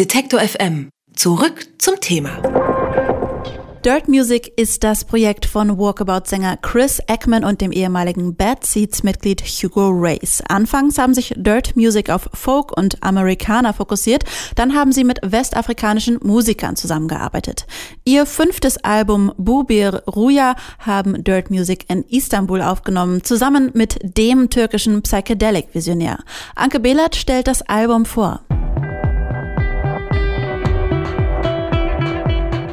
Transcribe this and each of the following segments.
Detektor FM. Zurück zum Thema. Dirt Music ist das Projekt von Walkabout-Sänger Chris Eckman und dem ehemaligen Bad Seeds-Mitglied Hugo Race. Anfangs haben sich Dirt Music auf Folk und Amerikaner fokussiert, dann haben sie mit westafrikanischen Musikern zusammengearbeitet. Ihr fünftes Album Bubir Ruya haben Dirt Music in Istanbul aufgenommen, zusammen mit dem türkischen Psychedelic-Visionär. Anke Behlert stellt das Album vor.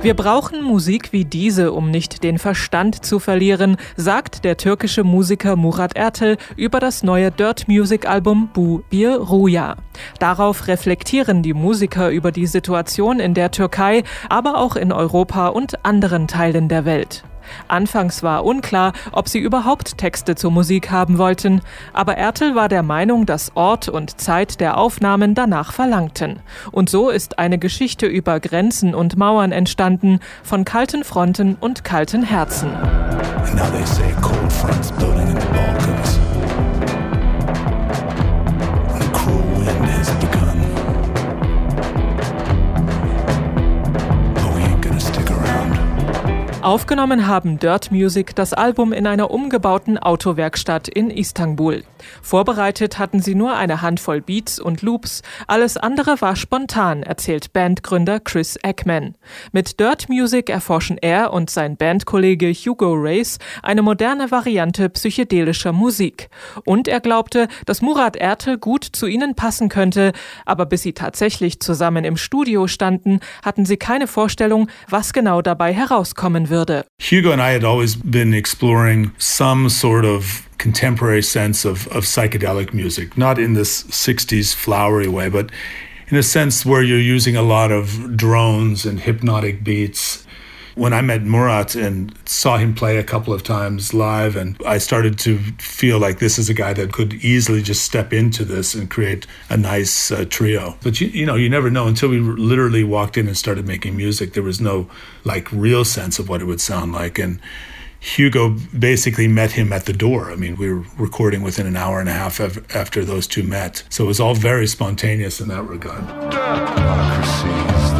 Wir brauchen Musik wie diese, um nicht den Verstand zu verlieren, sagt der türkische Musiker Murat Ertel über das neue Dirt Music Album Bu Bir Ruya. Darauf reflektieren die Musiker über die Situation in der Türkei, aber auch in Europa und anderen Teilen der Welt. Anfangs war unklar, ob sie überhaupt Texte zur Musik haben wollten, aber Ertel war der Meinung, dass Ort und Zeit der Aufnahmen danach verlangten. Und so ist eine Geschichte über Grenzen und Mauern entstanden, von kalten Fronten und kalten Herzen. Aufgenommen haben Dirt Music das Album in einer umgebauten Autowerkstatt in Istanbul. Vorbereitet hatten sie nur eine Handvoll Beats und Loops, alles andere war spontan, erzählt Bandgründer Chris Eckman. Mit Dirt Music erforschen er und sein Bandkollege Hugo Race eine moderne Variante psychedelischer Musik. Und er glaubte, dass Murat Ertel gut zu ihnen passen könnte, aber bis sie tatsächlich zusammen im Studio standen, hatten sie keine Vorstellung, was genau dabei herauskommen würde würde. Hugo and I had always been exploring some sort of contemporary sense of, of psychedelic music, not in this 60s flowery way, but in a sense where you're using a lot of drones and hypnotic beats when I met Murat and saw him play a couple of times live, and I started to feel like this is a guy that could easily just step into this and create a nice uh, trio. But you, you know, you never know until we literally walked in and started making music. There was no like real sense of what it would sound like, and Hugo basically met him at the door. I mean, we were recording within an hour and a half after those two met. So it was all very spontaneous in that regard. Democracy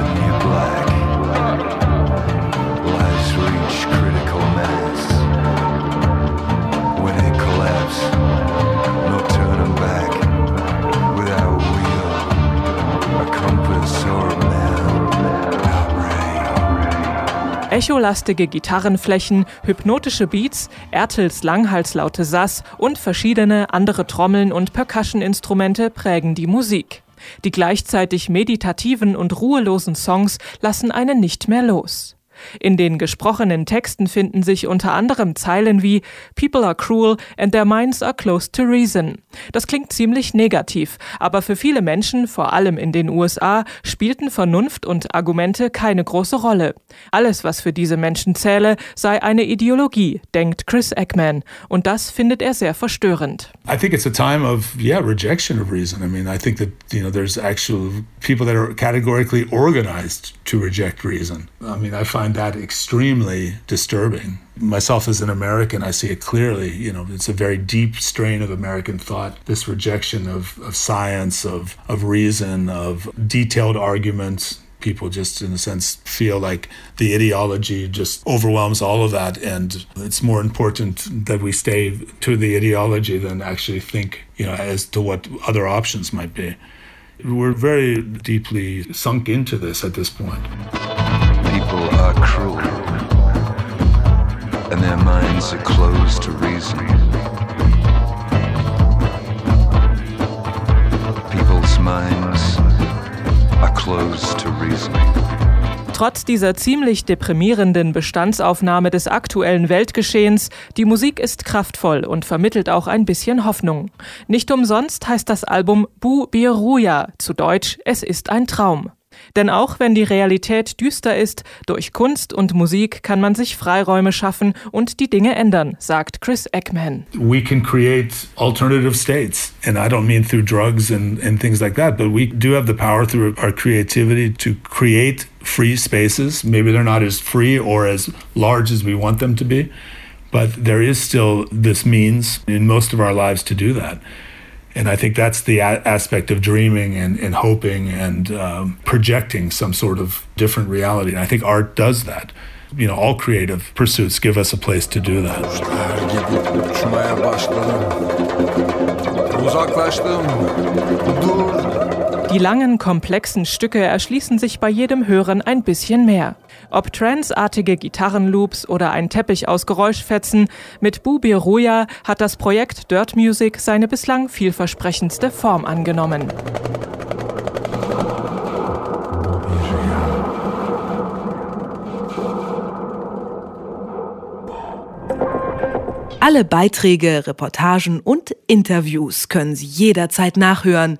Echolastige Gitarrenflächen, hypnotische Beats, Ertels langhalslaute Sass und verschiedene andere Trommeln und Percussion-Instrumente prägen die Musik. Die gleichzeitig meditativen und ruhelosen Songs lassen einen nicht mehr los. In den gesprochenen Texten finden sich unter anderem Zeilen wie People are cruel and their minds are close to reason. Das klingt ziemlich negativ, aber für viele Menschen, vor allem in den USA, spielten Vernunft und Argumente keine große Rolle. Alles, was für diese Menschen zähle, sei eine Ideologie, denkt Chris Eckman, und das findet er sehr verstörend. I think it's a time of yeah, rejection of reason. I mean, I think that you know there's actual people that are categorically organized to reject reason. I mean, I find that extremely disturbing. Myself as an American, I see it clearly. You know, it's a very deep strain of American thought, this rejection of, of science, of, of reason, of detailed arguments. People just, in a sense, feel like the ideology just overwhelms all of that. And it's more important that we stay to the ideology than actually think, you know, as to what other options might be. We're very deeply sunk into this at this point. People are cruel, and their minds are closed to reason. People's minds are closed to reasoning. Trotz dieser ziemlich deprimierenden Bestandsaufnahme des aktuellen Weltgeschehens, die Musik ist kraftvoll und vermittelt auch ein bisschen Hoffnung. Nicht umsonst heißt das Album Bu Biruya, zu Deutsch Es ist ein Traum. Denn auch wenn die Realität düster ist, durch Kunst und Musik kann man sich Freiräume schaffen und die Dinge ändern, sagt Chris Eckman. We can create alternative states. And I don't mean through drugs and, and things like that, but we do have the power through our creativity to create free spaces. Maybe they're not as free or as large as we want them to be, but there is still this means in most of our lives to do that. And I think that's the a- aspect of dreaming and, and hoping and um, projecting some sort of different reality. And I think art does that. You know, all creative pursuits give us a place to do that. Die langen, komplexen Stücke erschließen sich bei jedem Hören ein bisschen mehr. Ob transartige Gitarrenloops oder ein Teppich aus Geräuschfetzen, mit Bubi Ruja hat das Projekt Dirt Music seine bislang vielversprechendste Form angenommen. Alle Beiträge, Reportagen und Interviews können Sie jederzeit nachhören